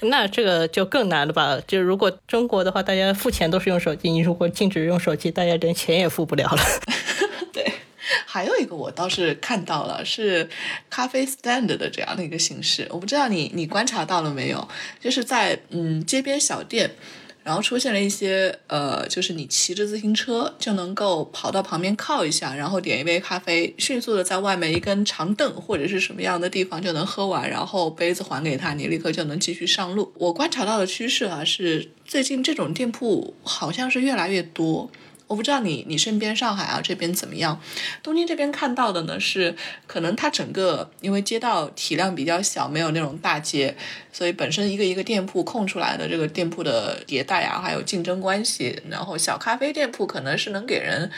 那这个就更难了吧？就如果中国的话，大家付钱都是用手机，你如果禁止用手机，大家连钱也付不了了。对，还有一个我倒是看到了，是咖啡 stand 的这样的一个形式，我不知道你你观察到了没有？就是在嗯街边小店。然后出现了一些，呃，就是你骑着自行车就能够跑到旁边靠一下，然后点一杯咖啡，迅速的在外面一根长凳或者是什么样的地方就能喝完，然后杯子还给他，你立刻就能继续上路。我观察到的趋势啊，是最近这种店铺好像是越来越多。我不知道你你身边上海啊这边怎么样，东京这边看到的呢是，可能它整个因为街道体量比较小，没有那种大街，所以本身一个一个店铺空出来的这个店铺的迭代啊，还有竞争关系，然后小咖啡店铺可能是能给人，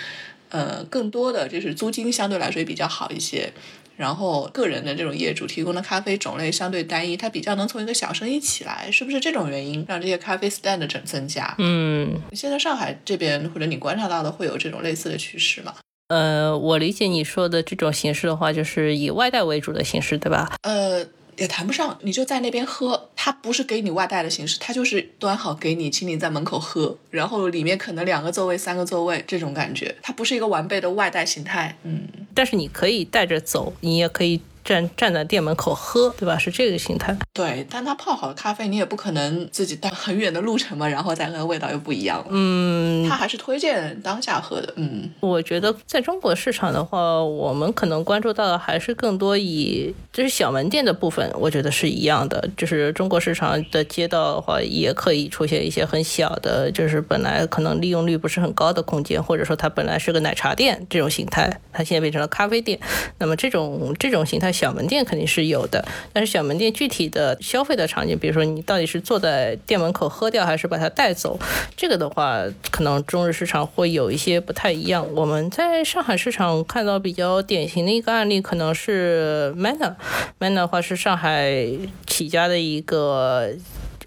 呃，更多的就是租金相对来说也比较好一些。然后个人的这种业主提供的咖啡种类相对单一，它比较能从一个小生意起来，是不是这种原因让这些咖啡 stand 增增加？嗯，现在上海这边或者你观察到的会有这种类似的趋势吗？呃，我理解你说的这种形式的话，就是以外带为主的形式，对吧？呃。也谈不上，你就在那边喝，他不是给你外带的形式，他就是端好给你，请你在门口喝，然后里面可能两个座位、三个座位这种感觉，它不是一个完备的外带形态。嗯，但是你可以带着走，你也可以。站站在店门口喝，对吧？是这个心态。对，但他泡好的咖啡，你也不可能自己带很远的路程嘛，然后再喝，味道又不一样。嗯，他还是推荐当下喝的。嗯，我觉得在中国市场的话，我们可能关注到的还是更多以就是小门店的部分，我觉得是一样的。就是中国市场的街道的话，也可以出现一些很小的，就是本来可能利用率不是很高的空间，或者说它本来是个奶茶店这种形态，它现在变成了咖啡店。那么这种这种形态小门店肯定是有的，但是小门店具体的消费的场景，比如说你到底是坐在店门口喝掉，还是把它带走，这个的话，可能中日市场会有一些不太一样。我们在上海市场看到比较典型的一个案例，可能是 Manner，Manner 的话是上海起家的一个。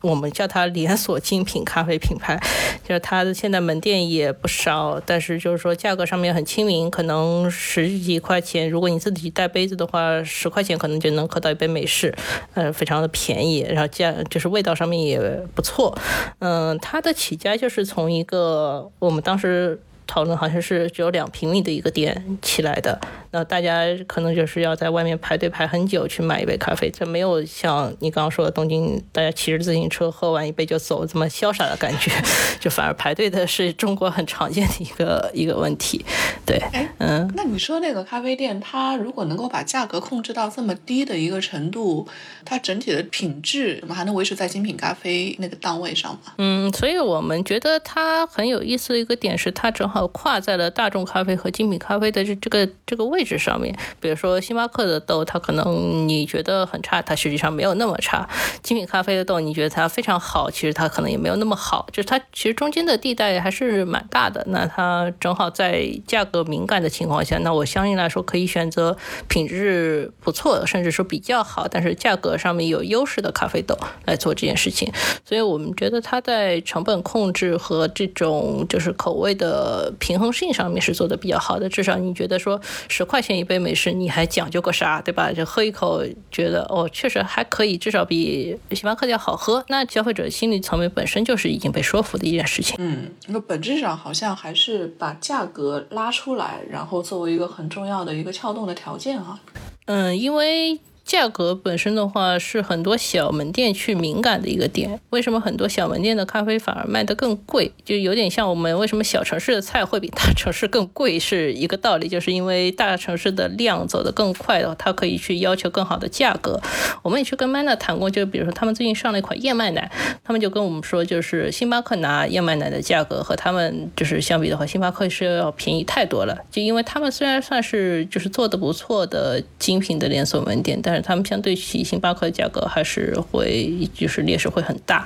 我们叫它连锁精品咖啡品牌，就是它现在门店也不少，但是就是说价格上面很亲民，可能十几块钱，如果你自己带杯子的话，十块钱可能就能喝到一杯美式，呃，非常的便宜，然后价就是味道上面也不错，嗯，它的起家就是从一个我们当时。讨论好像是只有两平米的一个店起来的，那大家可能就是要在外面排队排很久去买一杯咖啡，这没有像你刚刚说的东京，大家骑着自行车喝完一杯就走这么潇洒的感觉，就反而排队的是中国很常见的一个一个问题。对，嗯，那你说那个咖啡店，它如果能够把价格控制到这么低的一个程度，它整体的品质怎么还能维持在精品咖啡那个档位上吗？嗯，所以我们觉得它很有意思的一个点是，它正好。跨在了大众咖啡和精品咖啡的这这个这个位配置上面。比如说星巴克的豆，它可能你觉得很差，它实际上没有那么差；精品咖啡的豆，你觉得它非常好，其实它可能也没有那么好。就是它其实中间的地带还是蛮大的。那它正好在价格敏感的情况下，那我相应来说可以选择品质不错，甚至说比较好，但是价格上面有优势的咖啡豆来做这件事情。所以我们觉得它在成本控制和这种就是口味的。平衡性上面是做的比较好的，至少你觉得说十块钱一杯美式，你还讲究个啥，对吧？就喝一口，觉得哦，确实还可以，至少比星巴克要好喝。那消费者心理层面本身就是已经被说服的一件事情。嗯，那本质上好像还是把价格拉出来，然后作为一个很重要的一个撬动的条件啊。嗯，因为。价格本身的话是很多小门店去敏感的一个点。为什么很多小门店的咖啡反而卖得更贵？就有点像我们为什么小城市的菜会比大城市更贵是一个道理，就是因为大城市的量走得更快的话，它可以去要求更好的价格。我们也去跟 Mana 谈过，就比如说他们最近上了一款燕麦奶，他们就跟我们说，就是星巴克拿燕麦奶的价格和他们就是相比的话，星巴克是要便宜太多了。就因为他们虽然算是就是做的不错的精品的连锁门店，但是他们相对起星巴克的价格还是会就是劣势会很大，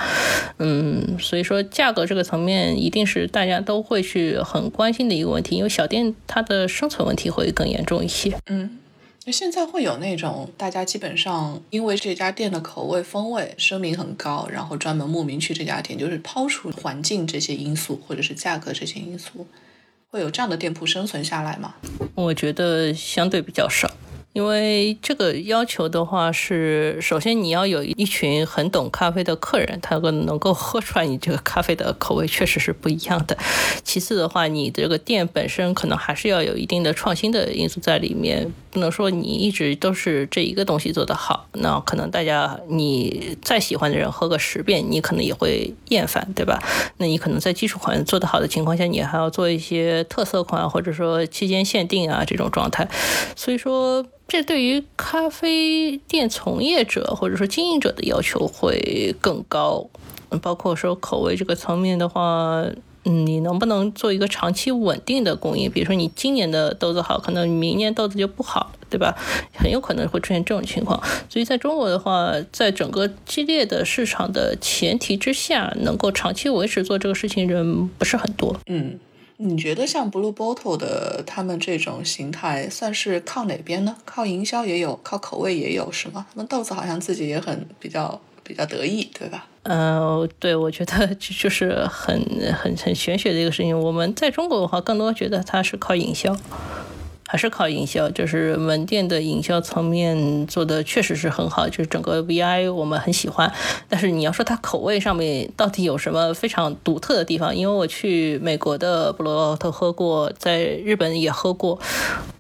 嗯，所以说价格这个层面一定是大家都会去很关心的一个问题，因为小店它的生存问题会更严重一些。嗯，那现在会有那种大家基本上因为这家店的口味风味声名很高，然后专门慕名去这家店，就是抛除环境这些因素或者是价格这些因素，会有这样的店铺生存下来吗？我觉得相对比较少。因为这个要求的话是，首先你要有一群很懂咖啡的客人，他能够喝出来你这个咖啡的口味确实是不一样的。其次的话，你这个店本身可能还是要有一定的创新的因素在里面，不能说你一直都是这一个东西做得好，那可能大家你再喜欢的人喝个十遍，你可能也会厌烦，对吧？那你可能在基础款做得好的情况下，你还要做一些特色款或者说期间限定啊这种状态，所以说。这对于咖啡店从业者或者说经营者的要求会更高，包括说口味这个层面的话，嗯，你能不能做一个长期稳定的供应？比如说你今年的豆子好，可能明年豆子就不好，对吧？很有可能会出现这种情况。所以在中国的话，在整个激烈的市场的前提之下，能够长期维持做这个事情人不是很多。嗯。你觉得像 Blue Bottle 的他们这种形态，算是靠哪边呢？靠营销也有，靠口味也有，是吗？那豆子好像自己也很比较比较得意，对吧？嗯，对，我觉得就就是很很很玄学的一个事情。我们在中国的话，更多觉得它是靠营销。还是靠营销，就是门店的营销层面做的确实是很好，就是整个 VI 我们很喜欢。但是你要说它口味上面到底有什么非常独特的地方？因为我去美国的布罗特喝过，在日本也喝过，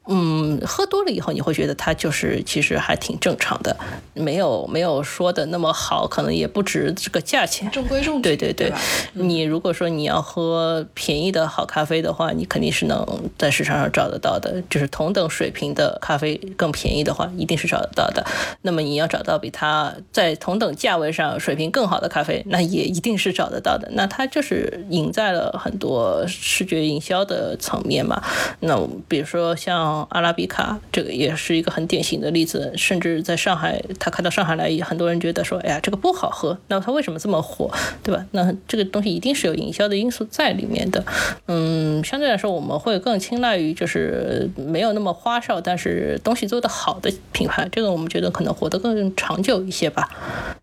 嗯，喝多了以后你会觉得它就是其实还挺正常的，没有没有说的那么好，可能也不值这个价钱。中规中矩，对对对，你如果说你要喝便宜的好咖啡的话，你肯定是能在市场上找得到的。就是同等水平的咖啡更便宜的话，一定是找得到的。那么你要找到比它在同等价位上水平更好的咖啡，那也一定是找得到的。那它就是赢在了很多视觉营销的层面嘛。那比如说像阿拉比卡，这个也是一个很典型的例子。甚至在上海，他开到上海来，也很多人觉得说，哎呀，这个不好喝。那他为什么这么火，对吧？那这个东西一定是有营销的因素在里面的。嗯，相对来说，我们会更青睐于就是没有那么花哨，但是东西做得好的品牌。这个我们觉得可能活得更长久一些吧。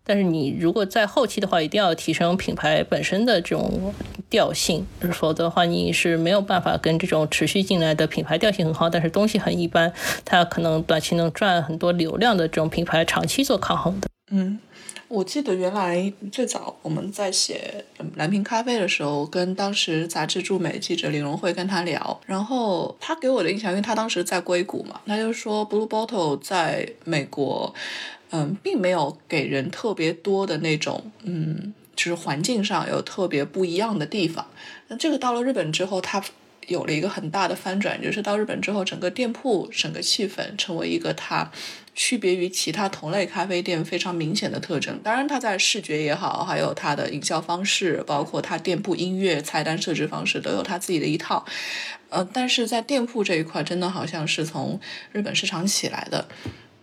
但是你如果在后期的话，一定要提升品牌本身的这种调性，否则的话，你是没有办法跟这种持续进来的品牌调性很好，但是东东西很一般，它可能短期能赚很多流量的这种品牌长期做抗衡的。嗯。我记得原来最早我们在写蓝瓶咖啡的时候，跟当时杂志驻美记者李荣慧跟他聊，然后他给我的印象，因为他当时在硅谷嘛，他就说 Blue Bottle 在美国，嗯，并没有给人特别多的那种，嗯，就是环境上有特别不一样的地方。那这个到了日本之后，他。有了一个很大的翻转，就是到日本之后，整个店铺整个气氛成为一个它区别于其他同类咖啡店非常明显的特征。当然，它在视觉也好，还有它的营销方式，包括它店铺音乐、菜单设置方式，都有它自己的一套。呃，但是在店铺这一块，真的好像是从日本市场起来的。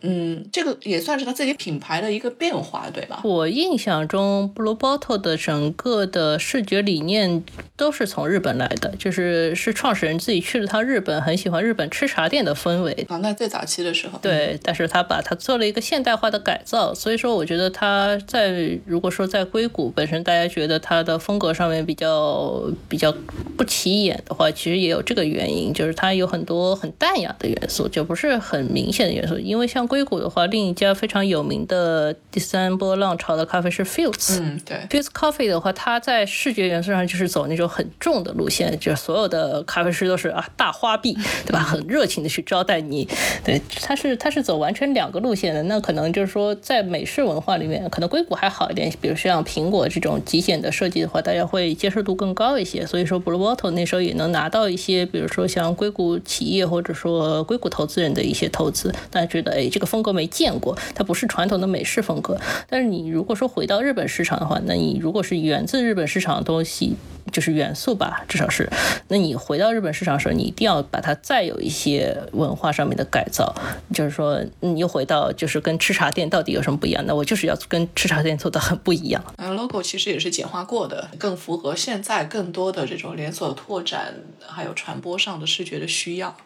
嗯，这个也算是他自己品牌的一个变化，对吧？我印象中，Blue Bottle 的整个的视觉理念都是从日本来的，就是是创始人自己去了趟日本，很喜欢日本吃茶店的氛围。啊，那最早期的时候。对，但是他把它做了一个现代化的改造，所以说我觉得他在如果说在硅谷本身大家觉得他的风格上面比较比较不起眼的话，其实也有这个原因，就是它有很多很淡雅的元素，就不是很明显的元素，因为像。硅谷的话，另一家非常有名的第三波浪潮的咖啡是 Fields。嗯，对，Fields Coffee 的话，它在视觉元素上就是走那种很重的路线，就是所有的咖啡师都是啊大花臂，对吧？很热情的去招待你。对，它是它是走完全两个路线的。那可能就是说，在美式文化里面，可能硅谷还好一点。比如像苹果这种极简的设计的话，大家会接受度更高一些。所以说，Blue Bottle 那时候也能拿到一些，比如说像硅谷企业或者说硅谷投资人的一些投资，大家觉得哎。这个风格没见过，它不是传统的美式风格。但是你如果说回到日本市场的话，那你如果是源自日本市场的东西，就是元素吧，至少是。那你回到日本市场的时候，你一定要把它再有一些文化上面的改造，就是说你又回到就是跟吃茶店到底有什么不一样？那我就是要跟吃茶店做的很不一样。呃，logo 其实也是简化过的，更符合现在更多的这种连锁拓展还有传播上的视觉的需要。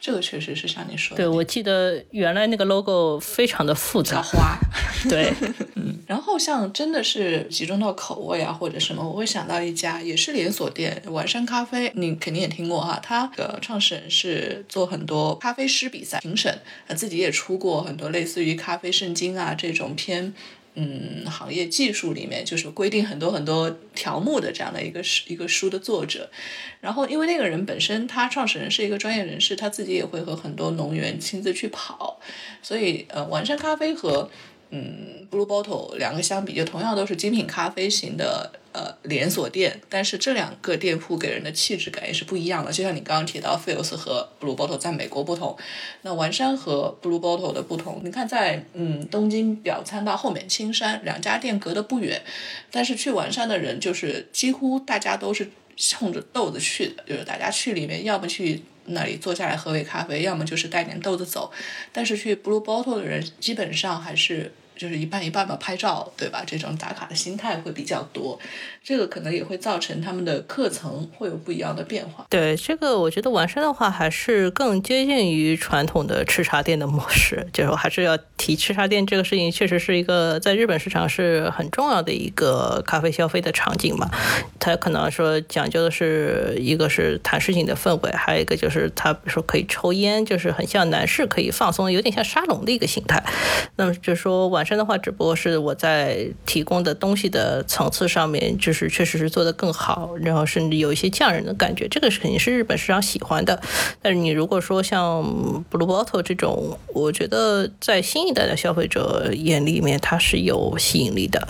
这个确实是像你说的，对我记得原来那个 logo 非常的复杂花，对，嗯，然后像真的是集中到口味啊或者什么，我会想到一家也是连锁店，晚山咖啡，你肯定也听过哈，它的创始人是做很多咖啡师比赛评审，他自己也出过很多类似于咖啡圣经啊这种偏。嗯，行业技术里面就是规定很多很多条目的这样的一个书一个书的作者，然后因为那个人本身他创始人是一个专业人士，他自己也会和很多农员亲自去跑，所以呃，完善咖啡和。嗯，Blue Bottle 两个相比，就同样都是精品咖啡型的呃连锁店，但是这两个店铺给人的气质感也是不一样的。就像你刚刚提到，Fields 和 Blue Bottle 在美国不同，那丸山和 Blue Bottle 的不同，你看在嗯东京表参道后面青山两家店隔得不远，但是去丸山的人就是几乎大家都是冲着豆子去的，就是大家去里面要么去那里坐下来喝杯咖啡，要么就是带点豆子走，但是去 Blue Bottle 的人基本上还是。就是一半一半吧，拍照对吧？这种打卡的心态会比较多，这个可能也会造成他们的课程会有不一样的变化。对这个，我觉得完善的话还是更接近于传统的吃茶店的模式，就是还是要提吃茶店这个事情，确实是一个在日本市场是很重要的一个咖啡消费的场景嘛。它可能说讲究的是一个是谈事情的氛围，还有一个就是它比如说可以抽烟，就是很像男士可以放松，有点像沙龙的一个形态。那么就是说晚。本身的话，只不过是我在提供的东西的层次上面，就是确实是做得更好，然后甚至有一些匠人的感觉，这个是肯定是日本市场喜欢的。但是你如果说像 Blue Bottle 这种，我觉得在新一代的消费者眼里面，它是有吸引力的，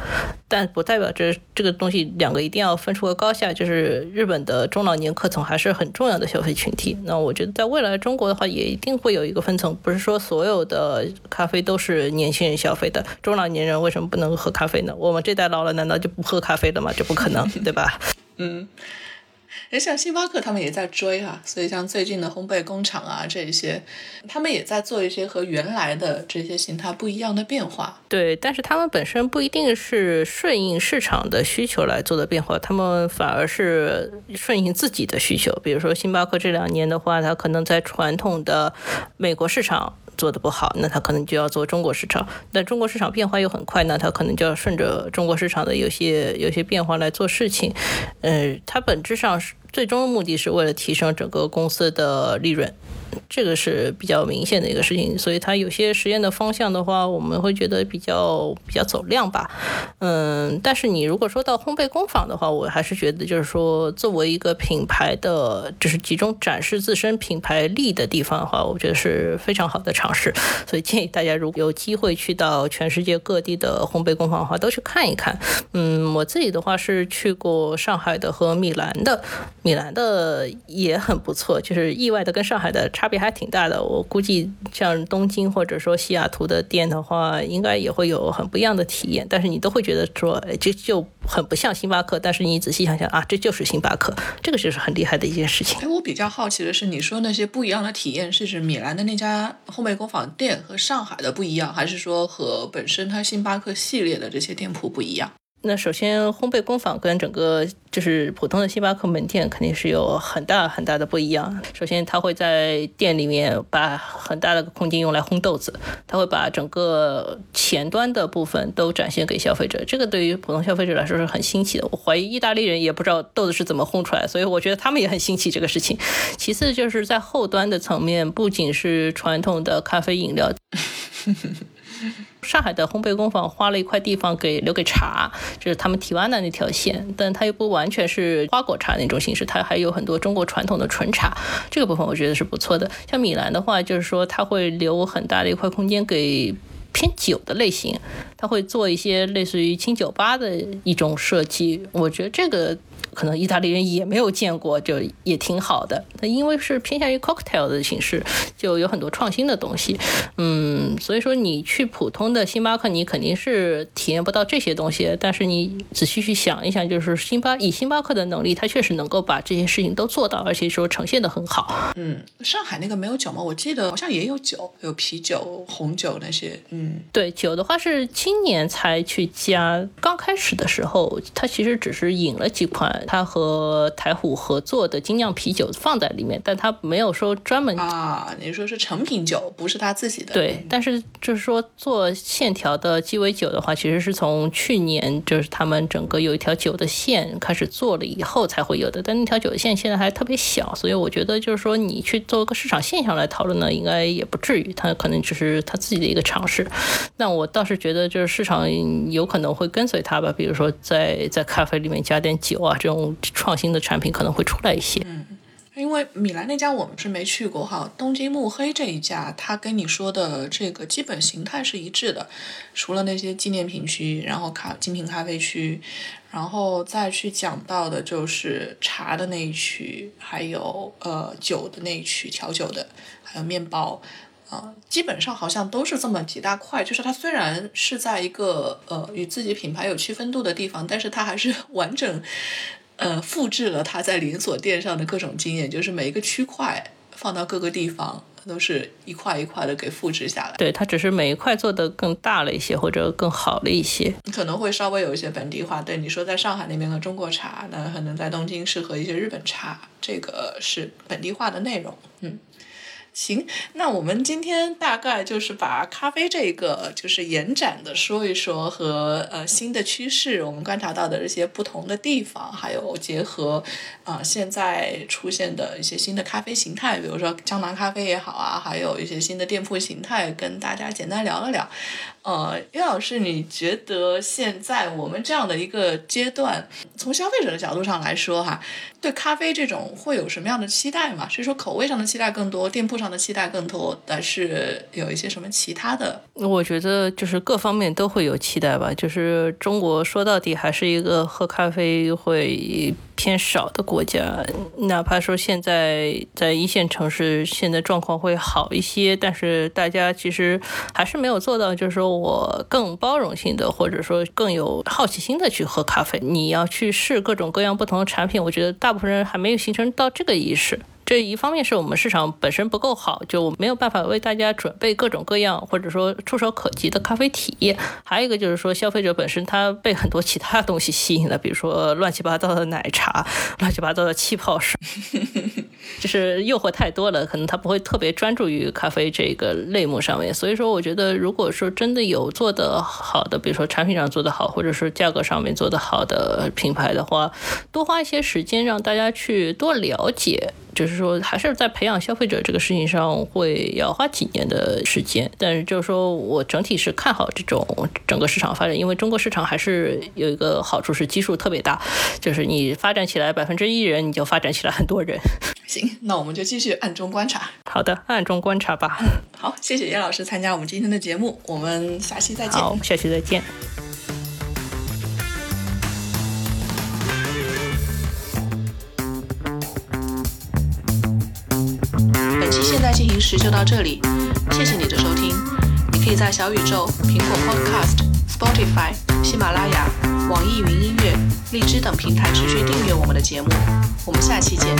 但不代表这这个东西两个一定要分出个高下。就是日本的中老年客层还是很重要的消费群体。那我觉得在未来中国的话，也一定会有一个分层，不是说所有的咖啡都是年轻人消费的，中老年人为什么不能喝咖啡呢？我们这代老了，难道就不喝咖啡了吗？这不可能，对吧？嗯。哎，像星巴克他们也在追啊，所以像最近的烘焙工厂啊这些，他们也在做一些和原来的这些形态不一样的变化。对，但是他们本身不一定是顺应市场的需求来做的变化，他们反而是顺应自己的需求。比如说星巴克这两年的话，它可能在传统的美国市场。做的不好，那他可能就要做中国市场。但中国市场变化又很快，那他可能就要顺着中国市场的有些有些变化来做事情。嗯，它本质上是最终的目的是为了提升整个公司的利润。这个是比较明显的一个事情，所以它有些实验的方向的话，我们会觉得比较比较走量吧。嗯，但是你如果说到烘焙工坊的话，我还是觉得就是说，作为一个品牌的，就是集中展示自身品牌力的地方的话，我觉得是非常好的尝试。所以建议大家如果有机会去到全世界各地的烘焙工坊的话，都去看一看。嗯，我自己的话是去过上海的和米兰的，米兰的也很不错，就是意外的跟上海的。差别还挺大的，我估计像东京或者说西雅图的店的话，应该也会有很不一样的体验。但是你都会觉得说，这就很不像星巴克。但是你仔细想想啊，这就是星巴克，这个就是很厉害的一件事情。哎，我比较好奇的是，你说那些不一样的体验，是指米兰的那家烘焙工坊店和上海的不一样，还是说和本身它星巴克系列的这些店铺不一样？那首先，烘焙工坊跟整个就是普通的星巴克门店肯定是有很大很大的不一样。首先，他会在店里面把很大的空间用来烘豆子，他会把整个前端的部分都展现给消费者。这个对于普通消费者来说是很新奇的。我怀疑意大利人也不知道豆子是怎么烘出来，所以我觉得他们也很新奇这个事情。其次，就是在后端的层面，不仅是传统的咖啡饮料。上海的烘焙工坊花了一块地方给留给茶，就是他们提湾的那条线，但它又不完全是花果茶那种形式，它还有很多中国传统的纯茶，这个部分我觉得是不错的。像米兰的话，就是说它会留很大的一块空间给偏酒的类型，它会做一些类似于清酒吧的一种设计，我觉得这个。可能意大利人也没有见过，就也挺好的。那因为是偏向于 cocktail 的形式，就有很多创新的东西。嗯，所以说你去普通的星巴克，你肯定是体验不到这些东西。但是你仔细去想一想，就是星巴以星巴克的能力，它确实能够把这些事情都做到，而且说呈现的很好。嗯，上海那个没有酒吗？我记得好像也有酒，有啤酒、红酒那些。嗯，对，酒的话是今年才去加。刚开始的时候，它其实只是引了几款。他和台虎合作的精酿啤酒放在里面，但他没有说专门啊，你说是成品酒，不是他自己的。对，但是就是说做线条的鸡尾酒的话，其实是从去年就是他们整个有一条酒的线开始做了以后才会有的，但那条酒的线现在还特别小，所以我觉得就是说你去做个市场现象来讨论呢，应该也不至于，他可能只是他自己的一个尝试。那我倒是觉得就是市场有可能会跟随他吧，比如说在在咖啡里面加点酒啊这种。创新的产品可能会出来一些。嗯，因为米兰那家我们是没去过哈，东京慕黑这一家，他跟你说的这个基本形态是一致的，除了那些纪念品区，然后咖精品咖啡区，然后再去讲到的就是茶的那一区，还有呃酒的那一区，调酒的，还有面包。啊，基本上好像都是这么几大块，就是它虽然是在一个呃与自己品牌有区分度的地方，但是它还是 完整呃复制了他在连锁店上的各种经验，就是每一个区块放到各个地方都是一块一块的给复制下来。对，它只是每一块做的更大了一些，或者更好了一些，可能会稍微有一些本地化。对你说，在上海那边的中国茶，那可能在东京适合一些日本茶，这个是本地化的内容。嗯。行，那我们今天大概就是把咖啡这个就是延展的说一说和呃新的趋势，我们观察到的这些不同的地方，还有结合啊现在出现的一些新的咖啡形态，比如说江南咖啡也好啊，还有一些新的店铺形态，跟大家简单聊了聊。呃，岳老师，你觉得现在我们这样的一个阶段，从消费者的角度上来说，哈，对咖啡这种会有什么样的期待吗？是说口味上的期待更多，店铺上的期待更多，但是有一些什么其他的？我觉得就是各方面都会有期待吧。就是中国说到底还是一个喝咖啡会偏少的国家，哪怕说现在在一线城市现在状况会好一些，但是大家其实还是没有做到，就是说。我更包容性的，或者说更有好奇心的去喝咖啡。你要去试各种各样不同的产品，我觉得大部分人还没有形成到这个意识。这一方面是我们市场本身不够好，就没有办法为大家准备各种各样或者说触手可及的咖啡体验。还有一个就是说，消费者本身他被很多其他东西吸引了，比如说乱七八糟的奶茶、乱七八糟的气泡水，就是诱惑太多了，可能他不会特别专注于咖啡这个类目上面。所以说，我觉得如果说真的有做的好的，比如说产品上做的好，或者是价格上面做的好的品牌的话，多花一些时间让大家去多了解。就是说，还是在培养消费者这个事情上会要花几年的时间，但是就是说我整体是看好这种整个市场发展，因为中国市场还是有一个好处是基数特别大，就是你发展起来百分之一人，你就发展起来很多人。行，那我们就继续暗中观察。好的，暗中观察吧。好，谢谢叶老师参加我们今天的节目，我们下期再见。好，下期再见。本期现在进行时就到这里，谢谢你的收听。你可以在小宇宙、苹果 Podcast、spotify 喜马拉雅网易云音乐荔枝等平台持续订阅我们的节目。我们下期见。